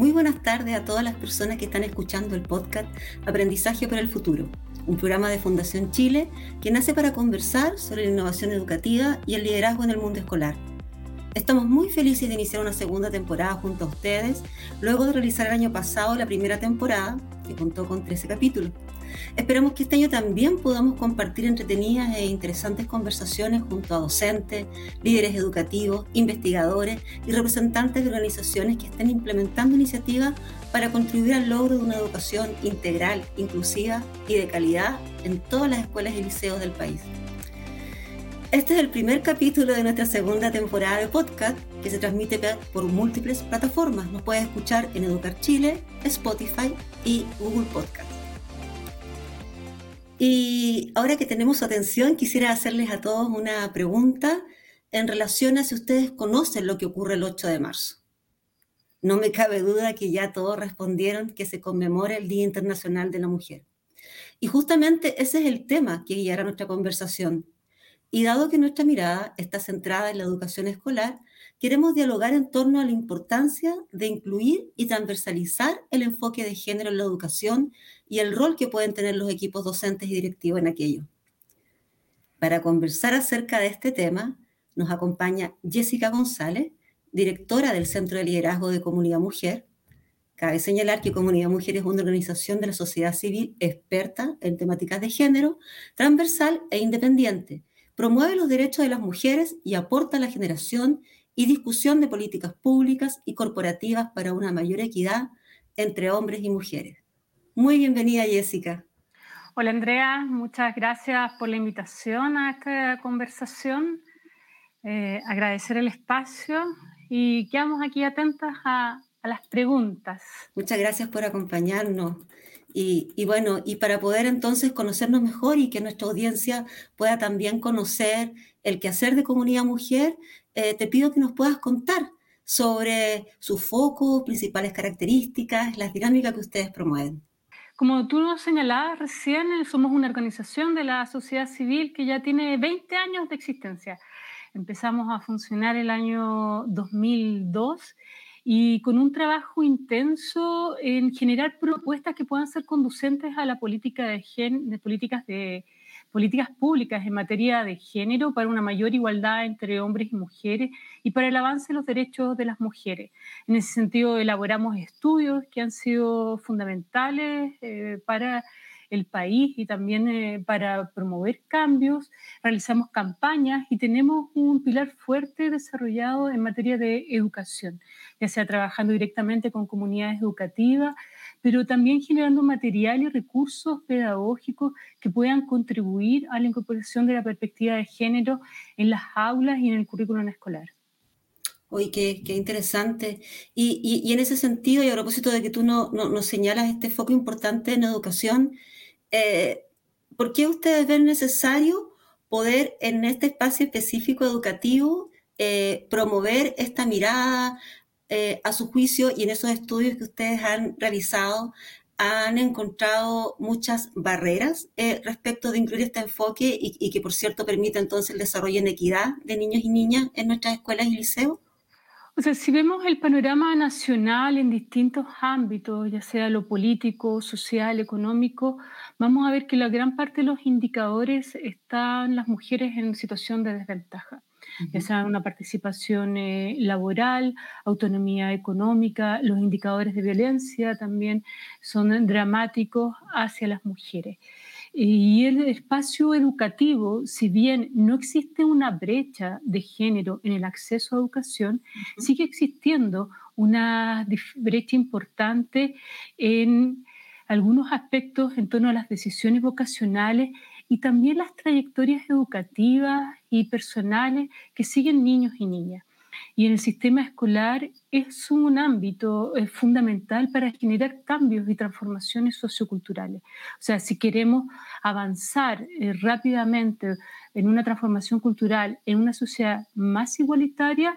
Muy buenas tardes a todas las personas que están escuchando el podcast Aprendizaje para el Futuro, un programa de Fundación Chile que nace para conversar sobre la innovación educativa y el liderazgo en el mundo escolar. Estamos muy felices de iniciar una segunda temporada junto a ustedes, luego de realizar el año pasado la primera temporada, que contó con 13 capítulos. Esperamos que este año también podamos compartir entretenidas e interesantes conversaciones junto a docentes, líderes educativos, investigadores y representantes de organizaciones que estén implementando iniciativas para contribuir al logro de una educación integral, inclusiva y de calidad en todas las escuelas y liceos del país. Este es el primer capítulo de nuestra segunda temporada de podcast que se transmite por múltiples plataformas. Nos puedes escuchar en Educar Chile, Spotify y Google Podcast. Y ahora que tenemos su atención, quisiera hacerles a todos una pregunta en relación a si ustedes conocen lo que ocurre el 8 de marzo. No me cabe duda que ya todos respondieron que se conmemora el Día Internacional de la Mujer. Y justamente ese es el tema que guiará nuestra conversación. Y dado que nuestra mirada está centrada en la educación escolar, queremos dialogar en torno a la importancia de incluir y transversalizar el enfoque de género en la educación y el rol que pueden tener los equipos docentes y directivos en aquello. Para conversar acerca de este tema, nos acompaña Jessica González, directora del Centro de Liderazgo de Comunidad Mujer. Cabe señalar que Comunidad Mujer es una organización de la sociedad civil experta en temáticas de género, transversal e independiente. Promueve los derechos de las mujeres y aporta la generación y discusión de políticas públicas y corporativas para una mayor equidad entre hombres y mujeres. Muy bienvenida, Jessica. Hola, Andrea. Muchas gracias por la invitación a esta conversación. Eh, agradecer el espacio y quedamos aquí atentas a, a las preguntas. Muchas gracias por acompañarnos. Y, bueno, y para poder entonces conocernos mejor y que nuestra audiencia pueda también conocer el quehacer de Comunidad Mujer, eh, te pido que nos puedas contar sobre sus focos, principales características, las dinámicas que ustedes promueven. Como tú nos señalabas recién, somos una organización de la sociedad civil que ya tiene 20 años de existencia. Empezamos a funcionar el año 2002 y con un trabajo intenso en generar propuestas que puedan ser conducentes a la política de, de políticas de políticas públicas en materia de género para una mayor igualdad entre hombres y mujeres y para el avance de los derechos de las mujeres. En ese sentido, elaboramos estudios que han sido fundamentales eh, para el país y también eh, para promover cambios, realizamos campañas y tenemos un pilar fuerte desarrollado en materia de educación, ya sea trabajando directamente con comunidades educativas, pero también generando material y recursos pedagógicos que puedan contribuir a la incorporación de la perspectiva de género en las aulas y en el currículum escolar. Uy, qué, qué interesante. Y, y, en ese sentido, y a propósito de que tú nos no, señalas este foco importante en educación, eh, ¿por qué ustedes ven necesario poder en este espacio específico educativo eh, promover esta mirada eh, a su juicio y en esos estudios que ustedes han realizado han encontrado muchas barreras respecto de incluir este enfoque y, y, que por cierto permite entonces el desarrollo en equidad de niños y niñas en nuestras escuelas y liceos? O sea, si vemos el panorama nacional en distintos ámbitos, ya sea lo político, social, económico, vamos a ver que la gran parte de los indicadores están las mujeres en situación de desventaja, ya sea una participación eh, laboral, autonomía económica, los indicadores de violencia también son dramáticos hacia las mujeres. Y el espacio educativo, si bien no existe una brecha de género en el acceso a educación, sigue existiendo una brecha importante en algunos aspectos en torno a las decisiones vocacionales y también las trayectorias educativas y personales que siguen niños y niñas y en el sistema escolar es un ámbito eh, fundamental para generar cambios y transformaciones socioculturales. O sea, si queremos avanzar eh, rápidamente en una transformación cultural en una sociedad más igualitaria,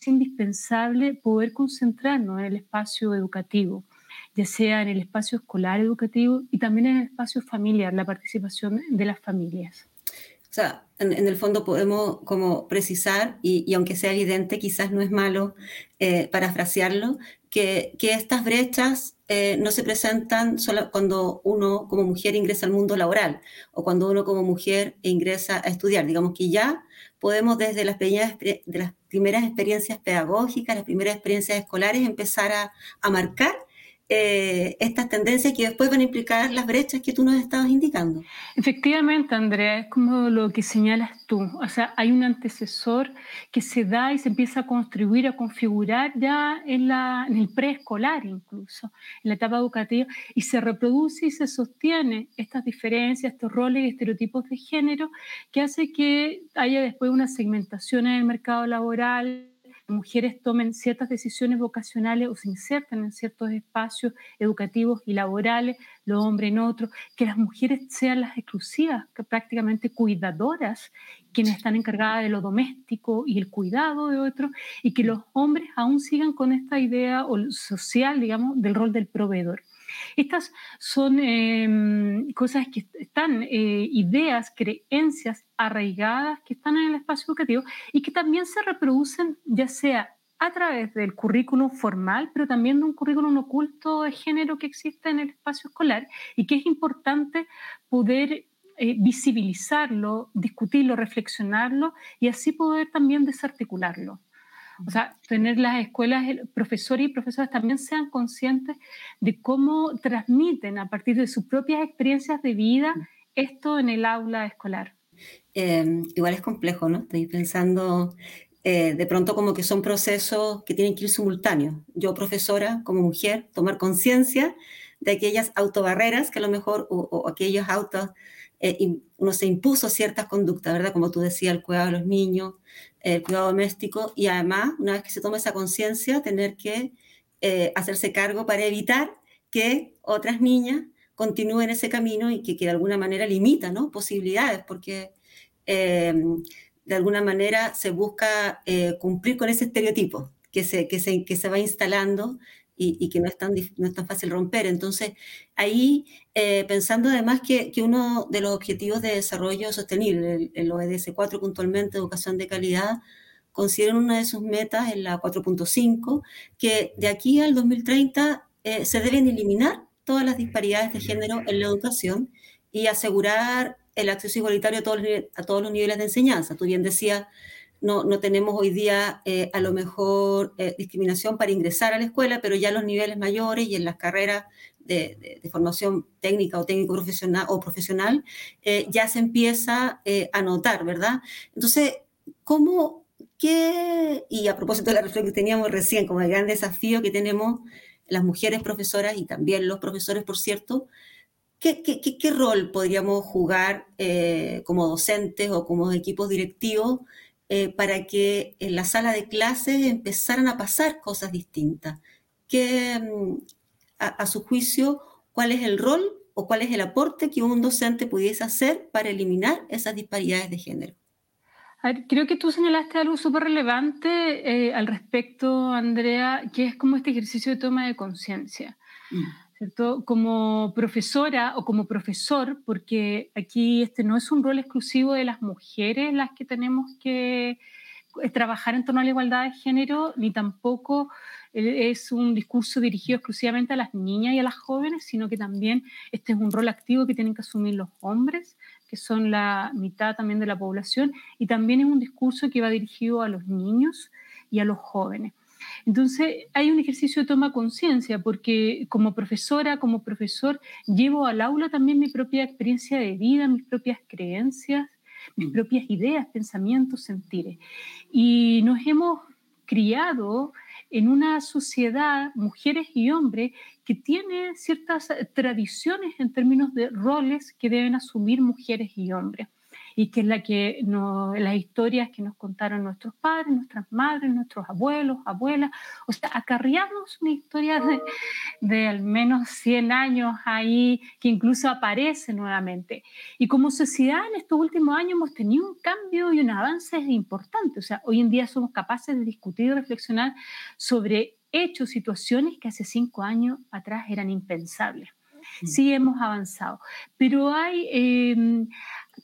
es indispensable poder concentrarnos en el espacio educativo ya sea en el espacio escolar educativo y también en el espacio familiar, la participación de las familias. O sea, en, el fondo podemos como precisar, y, aunque sea evidente, quizás no es malo eh, parafrasearlo, que, que, estas brechas eh, no se presentan solo cuando uno como mujer ingresa al mundo laboral o cuando uno como mujer ingresa a estudiar. Digamos que ya podemos desde las primeras, de las primeras experiencias pedagógicas, las primeras experiencias escolares, empezar a, a marcar eh, estas tendencias que después van a implicar las brechas que tú nos estabas indicando. Efectivamente, Andrea, es como lo que señalas tú. O sea, hay un antecesor que se da y se empieza a construir, a configurar ya en, la, en el preescolar incluso, en la etapa educativa, y se reproduce y se sostiene estas diferencias, estos roles y estereotipos de género que hace que haya después una segmentación en el mercado laboral mujeres tomen ciertas decisiones vocacionales o se inserten en ciertos espacios educativos y laborales, los hombres en otros, que las mujeres sean las exclusivas, que prácticamente cuidadoras, quienes están encargadas de lo doméstico y el cuidado de otros, y que los hombres aún sigan con esta idea social, digamos, del rol del proveedor. Estas son em, cosas que están, eh, ideas, creencias arraigadas que están en el espacio educativo y que también se reproducen ya sea a través del currículum formal, pero también de un currículum oculto de género que existe en el espacio escolar y que es importante poder eh, visibilizarlo, discutirlo, reflexionarlo y así poder también desarticularlo. O sea, tener las escuelas, profesores y profesoras también sean conscientes de cómo transmiten a partir de sus propias experiencias de vida esto en el aula escolar. Em, igual es complejo, ¿no? Estoy pensando eh, de pronto como que son procesos que tienen que ir simultáneos. Yo, profesora, como mujer, tomar conciencia de aquellas autobarreras que a lo mejor, o, aquellos autos, eh, uno se impuso ciertas conductas, ¿verdad? Como tú decías, el cuidado de los niños, el cuidado doméstico, y además, una vez que se toma esa conciencia, tener que eh, hacerse cargo para evitar que otras niñas continúen ese camino y que, de alguna manera limita posibilidades, porque eh, de alguna manera se busca cumplir con ese estereotipo se, que se va instalando y, que no es, tan, no es tan fácil romper. Entonces, ahí, eh, pensando además que, que, uno de los objetivos de desarrollo sostenible, el, ODS 4 puntualmente, educación de calidad, consideran una de sus metas en la 4.5, que de aquí al 2030 eh, se deben eliminar todas las disparidades de género en la educación y asegurar el acceso igualitario a todos, a todos los niveles de enseñanza. Tú bien decías, no, no tenemos hoy día eh, a lo mejor eh, discriminación para ingresar a la escuela, pero ya los niveles mayores y en las carreras de, formación técnica o técnico profesional o profesional eh, ya se empieza a notar, ¿verdad? Entonces, ¿cómo, qué, y a propósito de la reflexión que teníamos recién, como el gran desafío que tenemos las mujeres profesoras y también los profesores, por cierto, ¿Qué, qué, qué, rol podríamos jugar como docentes o como equipos directivos eh, para que en la sala de clases empezaran a pasar cosas distintas. Que, mm, a, su juicio, ¿cuál es el rol o cuál es el aporte que un docente pudiese hacer para eliminar esas disparidades de género? creo que tú señalaste algo súper relevante eh, al respecto, Andrea, que es como este ejercicio de toma de conciencia. Mm. Como profesora o como profesor, porque aquí este no es un rol exclusivo de las mujeres las que tenemos que eh, trabajar en torno a la igualdad de género, ni tampoco eh, es un discurso dirigido exclusivamente a las niñas y a las jóvenes, sino que también este es un rol activo que tienen que asumir los hombres, que son la mitad también de la población, y también es un discurso que va dirigido a los niños y a los jóvenes. Entonces, hay un ejercicio de toma conciencia, porque como profesora, como profesor, llevo al aula también mi propia experiencia de vida, mis propias creencias, mis mm. propias ideas, pensamientos, sentires. Y nos hemos criado en una sociedad, mujeres y hombres, que tiene ciertas tradiciones en términos de roles que deben asumir mujeres y hombres y que es la que las historias que nos contaron nuestros padres, nuestras madres, nuestros abuelos, abuelas, o sea, acarreamos una historia de, de al menos 100 años ahí que incluso aparece nuevamente. Y como sociedad en estos últimos años hemos tenido un cambio y un avance importante, o sea, hoy en día somos capaces de discutir y reflexionar sobre hechos, situaciones que hace cinco años atrás eran impensables. Sí hemos avanzado, pero hay, em,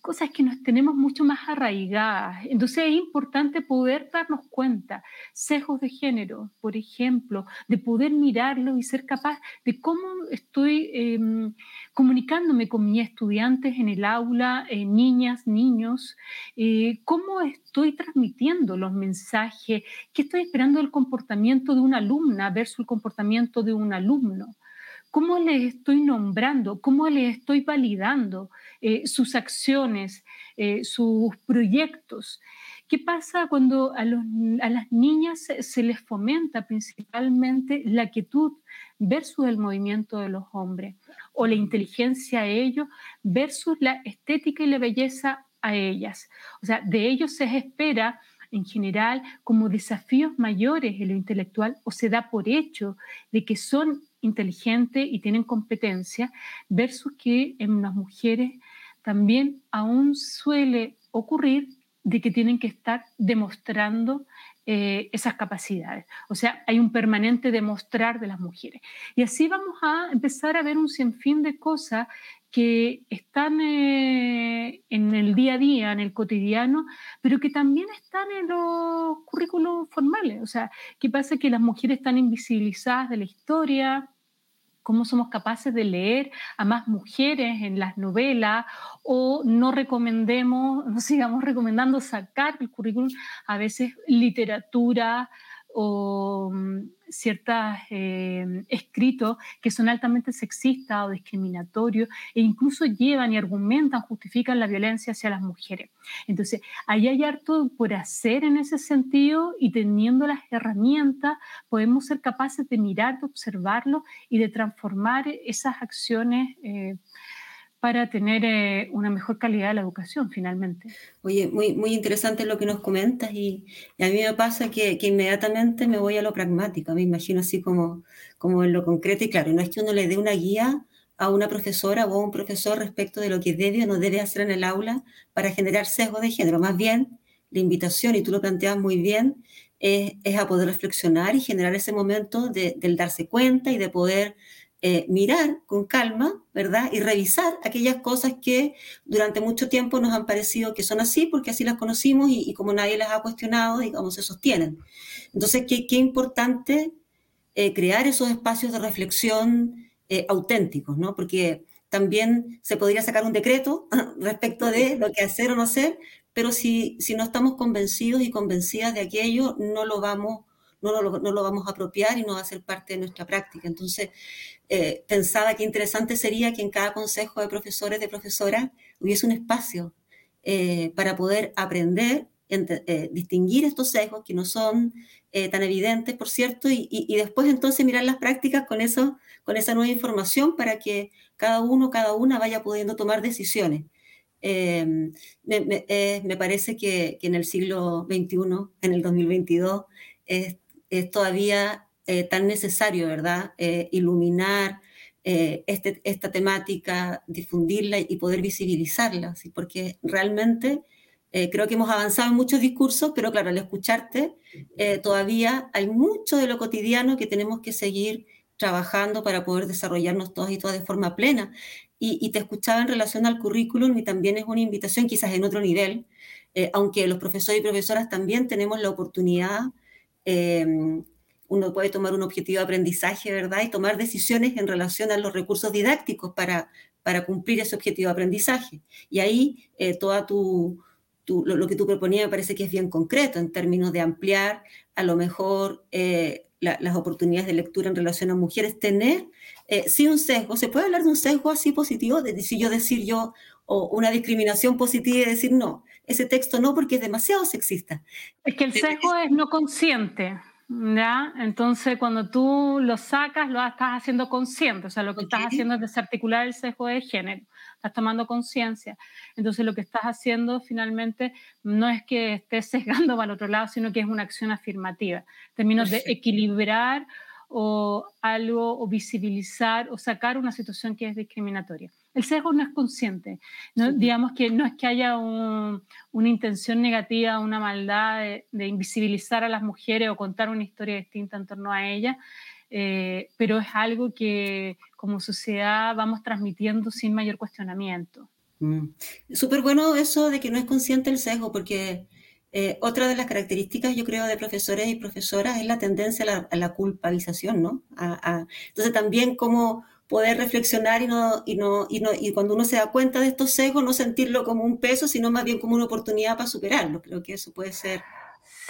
cosas que nos tenemos mucho más arraigadas. Entonces es importante poder darnos cuenta, sesgos de género, por ejemplo, de poder mirarlo y ser capaz de cómo estoy em, comunicándome con mis estudiantes en el aula, eh, niñas, niños, eh, cómo estoy transmitiendo los mensajes, qué estoy esperando del comportamiento de una alumna versus el comportamiento de un alumno. ¿Cómo les estoy nombrando? ¿Cómo les estoy validando eh, sus acciones, eh, sus proyectos? ¿Qué pasa cuando a, las niñas se, les fomenta principalmente la quietud versus el movimiento de los hombres o la inteligencia a ellos versus la estética y la belleza a ellas? O sea, de ellos se espera en general como desafíos mayores en lo intelectual o se da por hecho de que son inteligentes y tienen competencia, versus que en las mujeres también aún suele ocurrir de que tienen que estar demostrando eh, esas capacidades. O sea, hay un permanente demostrar de las mujeres. Y así vamos a empezar a ver un sinfín de cosas que están eh, en el día a día, en el cotidiano, pero que también están en los currículos formales. O sea, ¿qué pasa? Que las mujeres están invisibilizadas de la historia, cómo somos capaces de leer a más mujeres en las novelas o no recomendemos, no sigamos recomendando sacar del currículum a veces literatura o mm, ciertos eh, escritos que son altamente sexistas o discriminatorios e incluso llevan y argumentan, justifican la violencia hacia las mujeres. Entonces, ahí hay harto por hacer en ese sentido y teniendo las herramientas podemos ser capaces de mirar, de observarlo y de transformar esas acciones. Eh, para tener eh, una mejor calidad de la educación finalmente. Oye, muy, muy interesante lo que nos comentas y, a mí me pasa que, que, inmediatamente me voy a lo pragmático, me imagino así como, como en lo concreto y claro, no es que uno le dé una guía a una profesora o a un profesor respecto de lo que debe o no debe hacer en el aula para generar sesgo de género, más bien la invitación, y tú lo planteas muy bien, es, es a poder reflexionar y generar ese momento de, del darse cuenta y de poder eh, mirar con calma, ¿verdad? Y revisar aquellas cosas que durante mucho tiempo nos han parecido que son así, porque así las conocimos y, como nadie las ha cuestionado, digamos, se sostienen. Entonces, qué, qué importante eh, crear esos espacios de reflexión eh, auténticos, ¿no? Porque también se podría sacar un decreto respecto de lo que hacer o no hacer, pero si, si no estamos convencidos y convencidas de aquello, no lo vamos no lo, no lo, vamos a apropiar y no va a ser parte de nuestra práctica. Entonces, eh, pensaba que interesante sería que en cada consejo de profesores, de profesoras, hubiese un espacio eh, para poder aprender, eh, distinguir estos sesgos que no son tan evidentes, por cierto, y, después entonces mirar las prácticas con, eso, con esa nueva información para que cada uno, cada una vaya pudiendo tomar decisiones. Me, me, parece que, que, en el siglo XXI, en el 2022, es, es todavía eh, tan necesario, ¿verdad? Eh, iluminar eh, este, esta temática, difundirla y poder visibilizarla, ¿sí? porque realmente creo que hemos avanzado en muchos discursos, pero claro, al escucharte, todavía hay mucho de lo cotidiano que tenemos que seguir trabajando para poder desarrollarnos todos y todas de forma plena. Y, y, te escuchaba en relación al currículum y también es una invitación, quizás en otro nivel, aunque los profesores y profesoras también tenemos la oportunidad uno puede tomar un objetivo de aprendizaje, ¿verdad? Y tomar decisiones en relación a los recursos didácticos para, para cumplir ese objetivo de aprendizaje. Y ahí eh, toda tu, lo, que tú proponías me parece que es bien concreto en términos de ampliar a lo mejor eh, las oportunidades de lectura en relación a mujeres, tener eh, sí un sesgo, se puede hablar de un sesgo así positivo, si yo decir yo, o una discriminación positiva y decir no, ese texto no porque es demasiado sexista. Es que el sesgo es no consciente. ¿ya? Entonces, cuando tú lo sacas, lo estás haciendo consciente, o sea, lo que estás haciendo es desarticular el sesgo de género, estás tomando conciencia. Entonces, lo que estás haciendo finalmente no es que estés sesgando para el otro lado, sino que es una acción afirmativa, en términos de equilibrar o algo, o visibilizar o sacar una situación que es discriminatoria. El sesgo no es consciente. ¿no? Digamos que no es que haya una intención negativa, una maldad de, invisibilizar a las mujeres o contar una historia distinta en torno a ellas, eh, pero es algo que como sociedad vamos transmitiendo sin mayor cuestionamiento. Mm. Súper bueno eso de que no es consciente el sesgo, porque eh, otra de las características, yo creo, de profesores y profesoras es la tendencia a la, culpabilización, ¿no? entonces también cómo poder reflexionar y no, y no, y no, y cuando uno se da cuenta de estos sesgos, no sentirlo como un peso, sino más bien como una oportunidad para superarlo. Creo que eso puede ser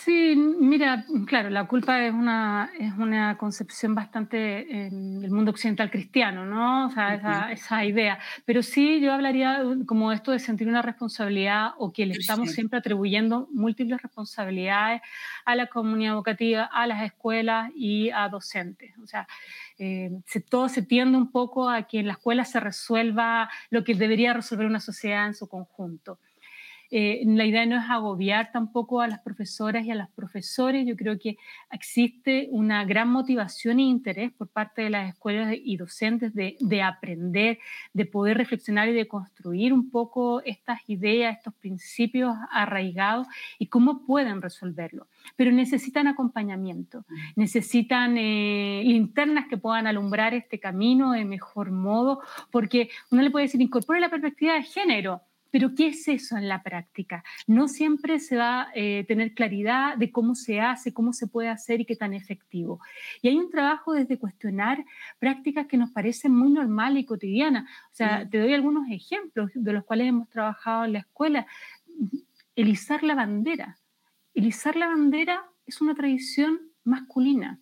Sí, mira, claro, la culpa es una, es una concepción bastante en el mundo occidental cristiano, ¿no? O sea, esa, esa, idea. Pero sí, yo hablaría como esto de sentir una responsabilidad o que le estamos siempre atribuyendo múltiples responsabilidades a la comunidad educativa, a las escuelas y a docentes. O sea, eh, se, todo se tiende un poco a que en la escuela se resuelva lo que debería resolver una sociedad en su conjunto. Eh, la idea no es agobiar tampoco a las profesoras y a los profesores. Yo creo que existe una gran motivación e interés por parte de las escuelas y docentes de, de aprender, de poder reflexionar y de construir un poco estas ideas, estos principios arraigados y cómo pueden resolverlo. Pero necesitan acompañamiento, mm. necesitan eh, linternas que puedan alumbrar este camino de mejor modo, porque uno le puede decir, incorpore la perspectiva de género pero ¿qué es eso en la práctica? No siempre se va a eh, tener claridad de cómo se hace, cómo se puede hacer y qué tan efectivo. Y hay un trabajo desde cuestionar prácticas que nos parecen muy normal y cotidianas. O sea, te doy algunos ejemplos de los cuales hemos trabajado en la escuela. Elizar la bandera. Elizar la bandera es una tradición masculina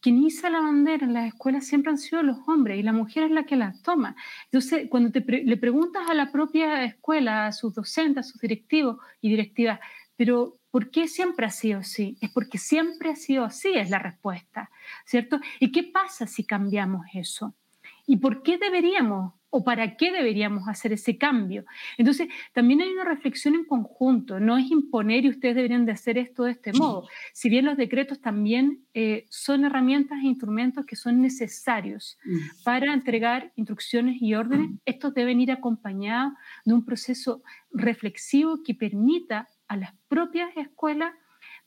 quien iza la bandera en las escuelas siempre han sido los hombres y la mujer es la que las toma. Entonces, cuando le preguntas a la propia escuela, a sus docentes, a sus directivos y directivas, pero ¿por qué siempre ha sido así? Es porque siempre ha sido así, es la respuesta, ¿cierto? ¿Y qué pasa si cambiamos eso? ¿Y por qué deberíamos o para qué deberíamos hacer ese cambio. Entonces, también hay una reflexión en conjunto, no es imponer y ustedes deberían de hacer esto de este modo. Si bien los decretos también eh, son herramientas e instrumentos que son necesarios mm. para entregar instrucciones y órdenes, estos deben ir acompañados de un proceso reflexivo que permita a las propias escuelas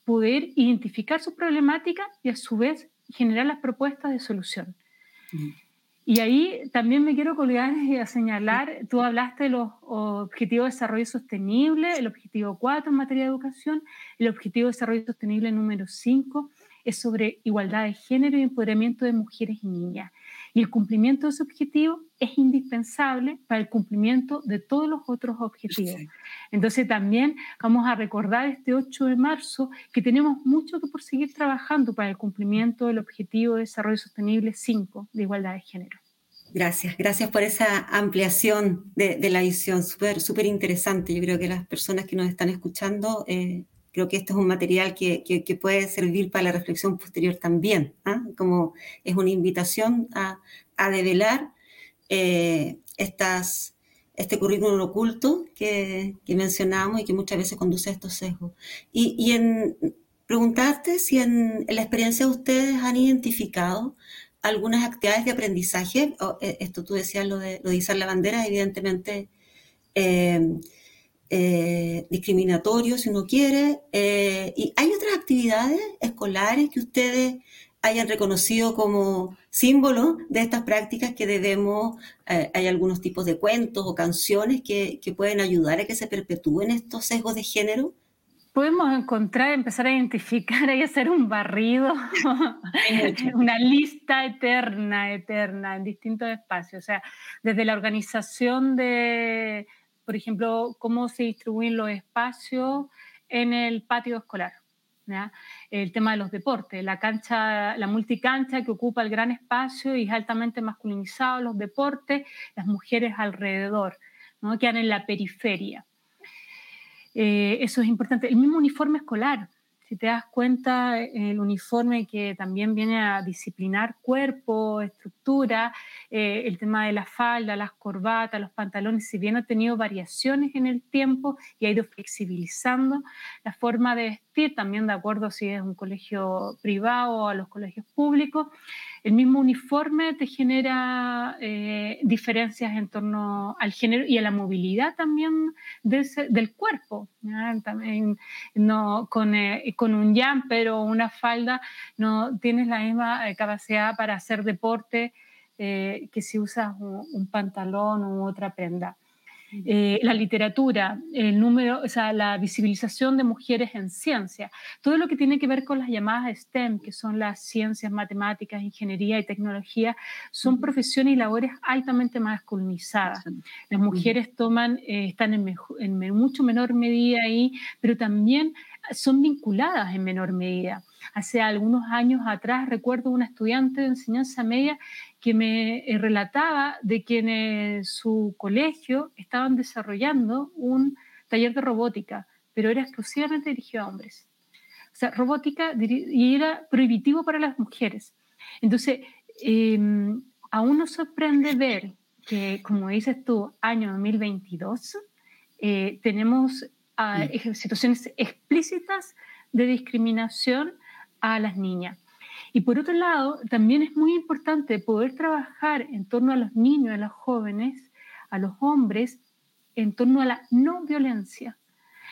poder identificar sus problemáticas y a su vez generar las propuestas de solución. Y ahí también me quiero colgar y a señalar, tú hablaste de los objetivos de desarrollo sostenible, el objetivo 4 en materia de educación, el objetivo de desarrollo sostenible número 5 es sobre igualdad de género y empoderamiento de mujeres y niñas. Y el cumplimiento de ese objetivo es indispensable para el cumplimiento de todos los otros objetivos. Entonces también vamos a recordar este 8 de marzo que tenemos mucho que por seguir trabajando para el cumplimiento del objetivo de desarrollo sostenible 5 de igualdad de género. Gracias, gracias por esa ampliación de, la visión, súper súper interesante. Yo creo que las personas que nos están escuchando eh, creo que este es un material que, que, puede servir para la reflexión posterior también, ¿ah? como es una invitación a, a develar eh, estas, este currículum oculto que, que, mencionamos y que muchas veces conduce a estos sesgos. Y, y en preguntarte si en, la experiencia de ustedes han identificado algunas actividades de aprendizaje, eh, esto tú decías lo de, lo de izar la bandera, evidentemente... Eh, eh, discriminatorio, si uno quiere. Eh, ¿Y hay otras actividades escolares que ustedes hayan reconocido como símbolo de estas prácticas que debemos, eh, hay algunos tipos de cuentos o canciones que, que, pueden ayudar a que se perpetúen estos sesgos de género? Podemos encontrar, empezar a identificar y hacer un barrido, una lista eterna, eterna, en distintos espacios. O sea, desde la organización de por ejemplo, cómo se distribuyen los espacios en el patio escolar. El tema de los deportes, la cancha, la multicancha que ocupa el gran espacio y es altamente masculinizado, los deportes, las mujeres alrededor, ¿no? quedan en la periferia. Eh, eso es importante. El mismo uniforme escolar, si te das cuenta, el uniforme que también viene a disciplinar cuerpo, estructura, eh, el tema de la falda, las corbatas, los pantalones, si bien ha tenido variaciones en el tiempo y ha ido flexibilizando la forma de vestir, también de acuerdo si es un colegio privado o a los colegios públicos, el mismo uniforme te genera eh, diferencias en torno al género y a la movilidad también del cuerpo. También no, con, eh, con, un jumper o una falda no tienes la misma eh, capacidad para hacer deporte que si usas un, pantalón u otra prenda. Eh, la literatura, el número, o sea, la visibilización de mujeres en ciencia, todo lo que tiene que ver con las llamadas STEM, que son las ciencias, matemáticas, ingeniería y tecnología, son profesiones y labores altamente masculinizadas. Las mujeres toman, eh, están en, en mucho menor medida ahí, pero también son vinculadas en menor medida. Hace algunos años atrás recuerdo una estudiante de enseñanza media que me eh, relataba de que en su colegio estaban desarrollando un taller de robótica, pero era exclusivamente dirigido a hombres. O sea, robótica y era prohibitivo para las mujeres. Entonces, eh, aún nos sorprende ver que, como dices tú, año 2022, eh, tenemos ah, situaciones explícitas de discriminación a las niñas. Y por otro lado, también es muy importante poder trabajar en torno a los niños, a los jóvenes, a los hombres, en torno a la no violencia.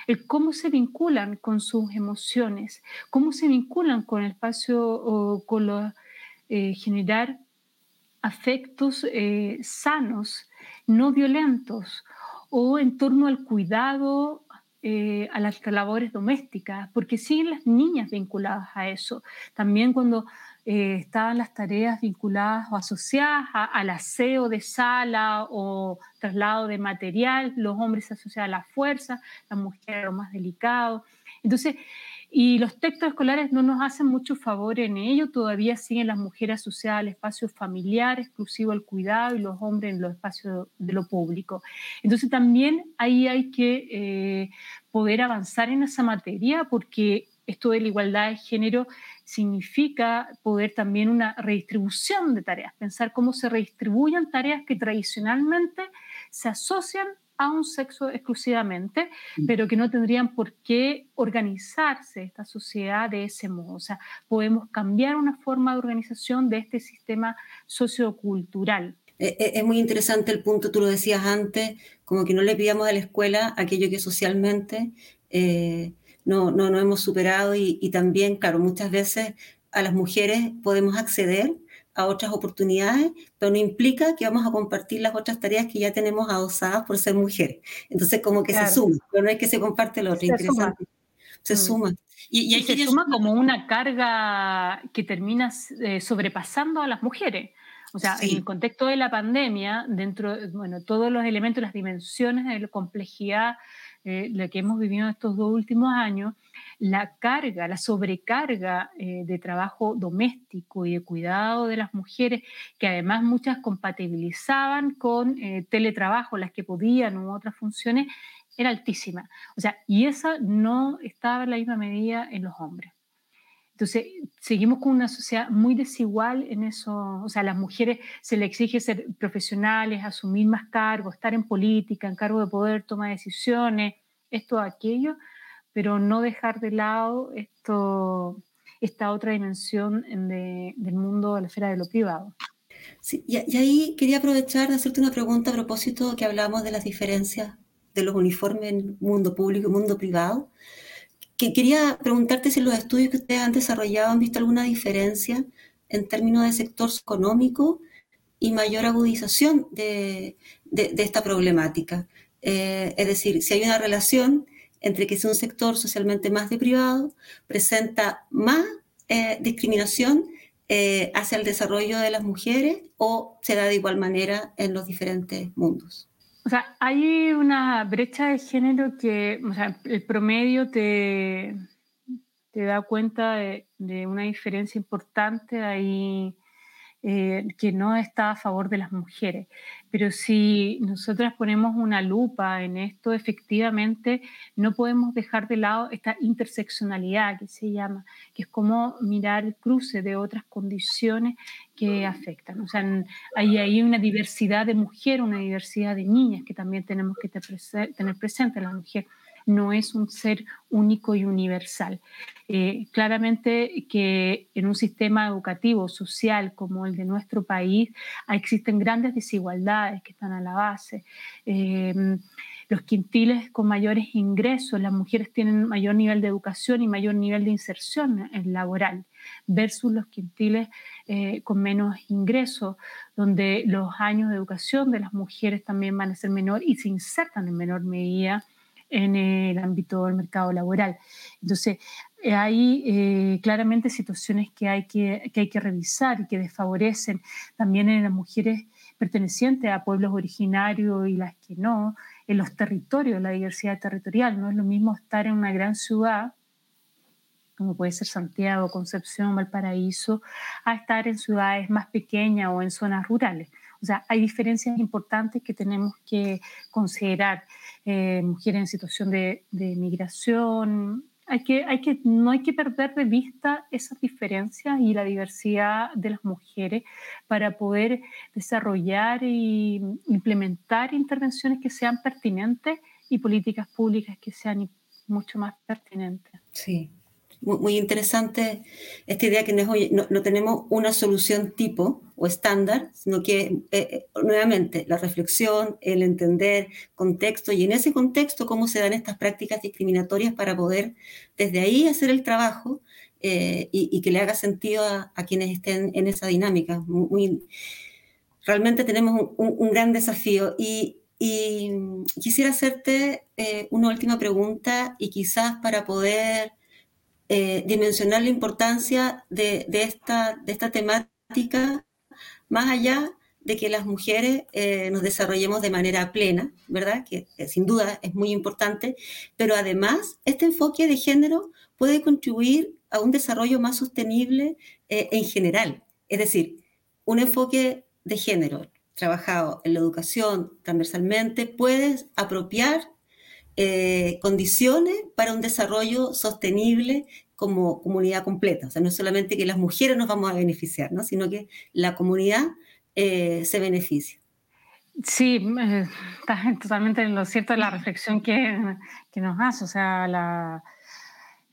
El cómo se vinculan con sus emociones, cómo se vinculan con el espacio o con lo, eh, generar afectos eh, sanos, no violentos, o en torno al cuidado eh, a las labores domésticas, porque siguen las niñas vinculadas a eso. También cuando eh, estaban las tareas vinculadas o asociadas al aseo de sala o traslado de material, los hombres se asocian a la fuerza, las mujeres a lo más delicado. Entonces, y los textos escolares no nos hacen mucho favor en ello, todavía siguen las mujeres asociadas al espacio familiar, exclusivo al cuidado, y los hombres en los espacios de lo público. Entonces también ahí hay que eh, poder avanzar en esa materia porque esto de la igualdad de género significa poder también una redistribución de tareas, pensar cómo se redistribuyen tareas que tradicionalmente se asocian a un sexo exclusivamente, mm. pero que no tendrían por qué organizarse esta sociedad de ese modo. O sea, podemos cambiar una forma de organización de este sistema sociocultural. Eh, eh, es muy interesante el punto, tú lo decías antes, como que no le pidamos a la escuela aquello que socialmente eh, no, no, no, hemos superado y, y, también, claro, muchas veces a las mujeres podemos acceder a otras oportunidades, pero no implica que vamos a compartir las otras tareas que ya tenemos adosadas por ser mujeres. Entonces, como que se suma, pero no es que se comparte lo otro, se interesante. Suma. Se mm. suma. Y, y, se suma como una carga que termina eh, sobrepasando a las mujeres. O sea, en el contexto de la pandemia, dentro, bueno, todos los elementos, las dimensiones de la complejidad, eh, la que hemos vivido estos dos últimos años, la carga, la sobrecarga eh, de trabajo doméstico y de cuidado de las mujeres, que además muchas compatibilizaban con eh, teletrabajo, las que podían u otras funciones, era altísima. O sea, y esa no estaba en la misma medida en los hombres. Entonces, seguimos con una sociedad muy desigual en eso. O sea, a las mujeres se les exige ser profesionales, asumir más cargos, estar en política, en cargo de poder, tomar decisiones, esto, aquello pero no dejar de lado esto, esta otra dimensión del mundo de la esfera de lo privado. Sí, y, ahí quería aprovechar de hacerte una pregunta a propósito que hablamos de las diferencias de los uniformes en mundo público y mundo privado. Que quería preguntarte si los estudios que ustedes han desarrollado han visto alguna diferencia en términos de sector económico y mayor agudización de, de, esta problemática. Eh, es decir, si hay una relación entre que es un sector socialmente más deprivado, presenta más eh, discriminación eh, hacia el desarrollo de las mujeres o se da de igual manera en los diferentes mundos. O sea, hay una brecha de género que, o sea, el promedio te, da cuenta de, de una diferencia importante ahí eh, que no está a favor de las mujeres. Pero si nosotras ponemos una lupa en esto, efectivamente no podemos dejar de lado esta interseccionalidad que se llama, que es como mirar el cruce de otras condiciones que afectan. O sea, hay, hay una diversidad de mujeres, una diversidad de niñas que también tenemos que tener presente. La mujer no es un ser único y universal. Eh, claramente que en un sistema educativo, social como el de nuestro país, existen grandes desigualdades que están a la base. Eh, los quintiles con mayores ingresos, las mujeres tienen mayor nivel de educación y mayor nivel de inserción laboral, versus los quintiles eh, con menos ingresos, donde los años de educación de las mujeres también van a ser menor y se insertan en menor medida en el ámbito del mercado laboral. Entonces, eh, hay eh, claramente situaciones que hay que, que hay que revisar y que desfavorecen también en las mujeres pertenecientes a pueblos originarios y las que no, en los territorios, la diversidad territorial. No es lo mismo estar en una gran ciudad, como puede ser Santiago, Concepción, Valparaíso, a estar en ciudades más pequeñas o en zonas rurales. O sea, hay diferencias importantes que tenemos que considerar. Eh, mujeres en situación de, migración, hay que, hay que, no hay que perder de vista esas diferencias y la diversidad de las mujeres para poder desarrollar e implementar intervenciones que sean pertinentes y políticas públicas que sean mucho más pertinentes. Sí, muy, interesante esta idea que no, no, tenemos una solución tipo o estándar, sino que eh, eh, nuevamente la reflexión, el entender contexto y en ese contexto cómo se dan estas prácticas discriminatorias para poder desde ahí hacer el trabajo eh, y, que le haga sentido a, quienes estén en esa dinámica. Muy, realmente tenemos un, gran desafío y, quisiera hacerte una última pregunta y quizás para poder eh, dimensionar la importancia de, esta, de esta temática, más allá de que las mujeres eh, nos desarrollemos de manera plena, ¿verdad? Que, sin duda es muy importante, pero además este enfoque de género puede contribuir a un desarrollo más sostenible eh, en general. Es decir, un enfoque de género trabajado en la educación transversalmente puede apropiar eh, condiciones para un desarrollo sostenible como comunidad completa. O sea, no es solamente que las mujeres nos vamos a beneficiar, ¿no? sino que la comunidad eh, se beneficia. Sí, eh, está totalmente en lo cierto la reflexión que, nos hace. O sea,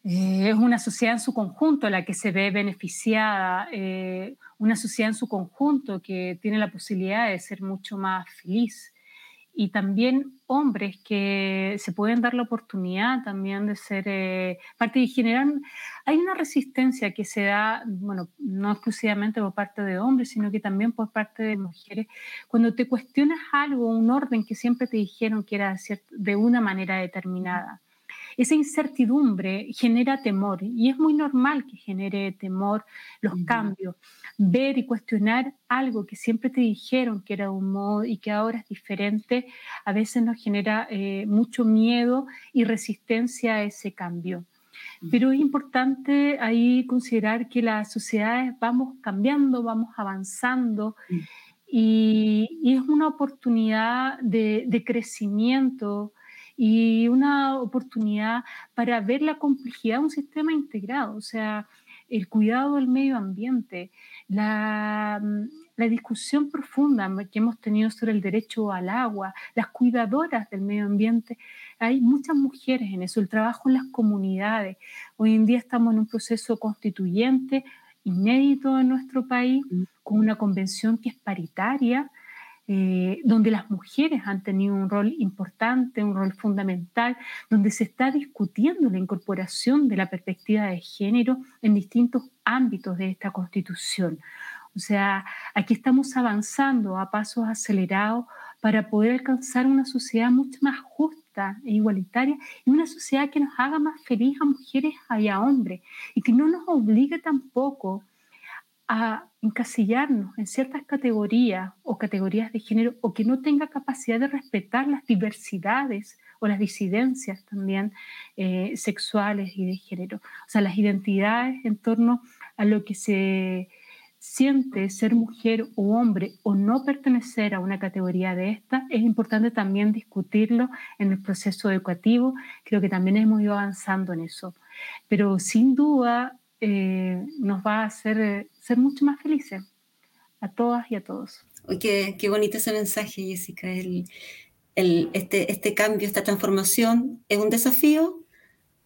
es una sociedad en su conjunto la que se ve beneficiada, una sociedad en su conjunto que tiene la posibilidad de ser mucho más feliz y también hombres que se pueden dar la oportunidad también de ser eh, parte y generan, hay una resistencia que se da, bueno, no exclusivamente por parte de hombres, sino que también por parte de mujeres, cuando te cuestionas algo, un orden que siempre te dijeron que era de una manera determinada. Esa incertidumbre genera temor y es muy normal que genere temor los cambios. Ver y cuestionar algo que siempre te dijeron que era un modo y que ahora es diferente, a veces nos genera eh, mucho miedo y resistencia a ese cambio. Pero es importante ahí considerar que las sociedades vamos cambiando, vamos avanzando y, es una oportunidad de, de crecimiento, y una oportunidad para ver la complejidad de un sistema integrado, o sea, el cuidado del medio ambiente, la, la discusión profunda que hemos tenido sobre el derecho al agua, las cuidadoras del medio ambiente. Hay muchas mujeres en eso, el trabajo en las comunidades. Hoy en día estamos en un proceso constituyente inédito en nuestro país, mm. con una convención que es paritaria, eh, donde las mujeres han tenido un rol importante, un rol fundamental, donde se está discutiendo la incorporación de la perspectiva de género en distintos ámbitos de esta constitución. O sea, aquí estamos avanzando a pasos acelerados para poder alcanzar una sociedad mucho más justa e igualitaria y una sociedad que nos haga más feliz a mujeres y a hombres y que no nos obligue tampoco a encasillarnos en ciertas categorías o categorías de género o que no tenga capacidad de respetar las diversidades o las disidencias también eh, sexuales y de género. O sea, las identidades en torno a lo que se siente ser mujer o hombre o no pertenecer a una categoría de esta, es importante también discutirlo en el proceso educativo. Creo que también hemos ido avanzando en eso. Pero sin duda eh, nos va a hacer eh, ser mucho más felices a todas y a todos. qué, qué bonito ese mensaje, Jessica. El, el, este, este cambio, esta transformación es un desafío,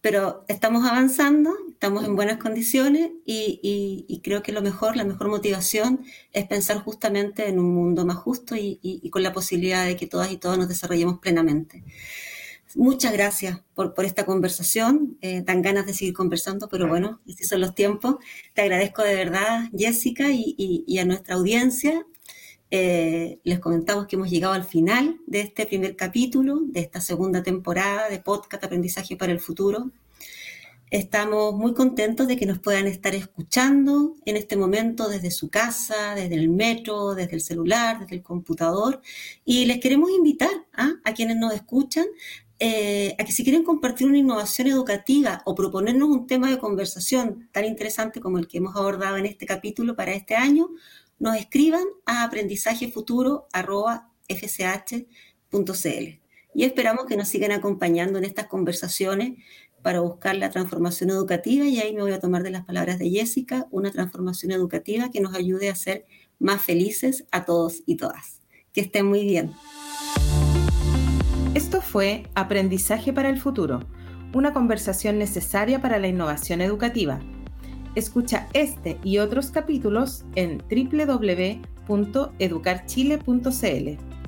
pero estamos avanzando, estamos en buenas condiciones y, creo que lo mejor, la mejor motivación es pensar justamente en un mundo más justo y, con la posibilidad de que todas y todos nos desarrollemos plenamente. Muchas gracias por, esta conversación. Eh, dan ganas de seguir conversando, pero bueno, estos son los tiempos. Te agradezco de verdad, Jessica, y, a nuestra audiencia. Eh, les comentamos que hemos llegado al final de este primer capítulo, de esta segunda temporada de podcast Aprendizaje para el Futuro. Estamos muy contentos de que nos puedan estar escuchando en este momento desde su casa, desde el metro, desde el celular, desde el computador. Y les queremos invitar ¿ah? a quienes nos escuchan eh, a que si quieren compartir una innovación educativa o proponernos un tema de conversación tan interesante como el que hemos abordado en este capítulo para este año, nos escriban a aprendizajefuturo.fch.cl. Y esperamos que nos sigan acompañando en estas conversaciones para buscar la transformación educativa y ahí me voy a tomar de las palabras de Jessica, una transformación educativa que nos ayude a ser más felices a todos y todas. Que estén muy bien. Esto fue Aprendizaje para el Futuro, una conversación necesaria para la innovación educativa Escucha este y otros capítulos en www.educarchile.cl.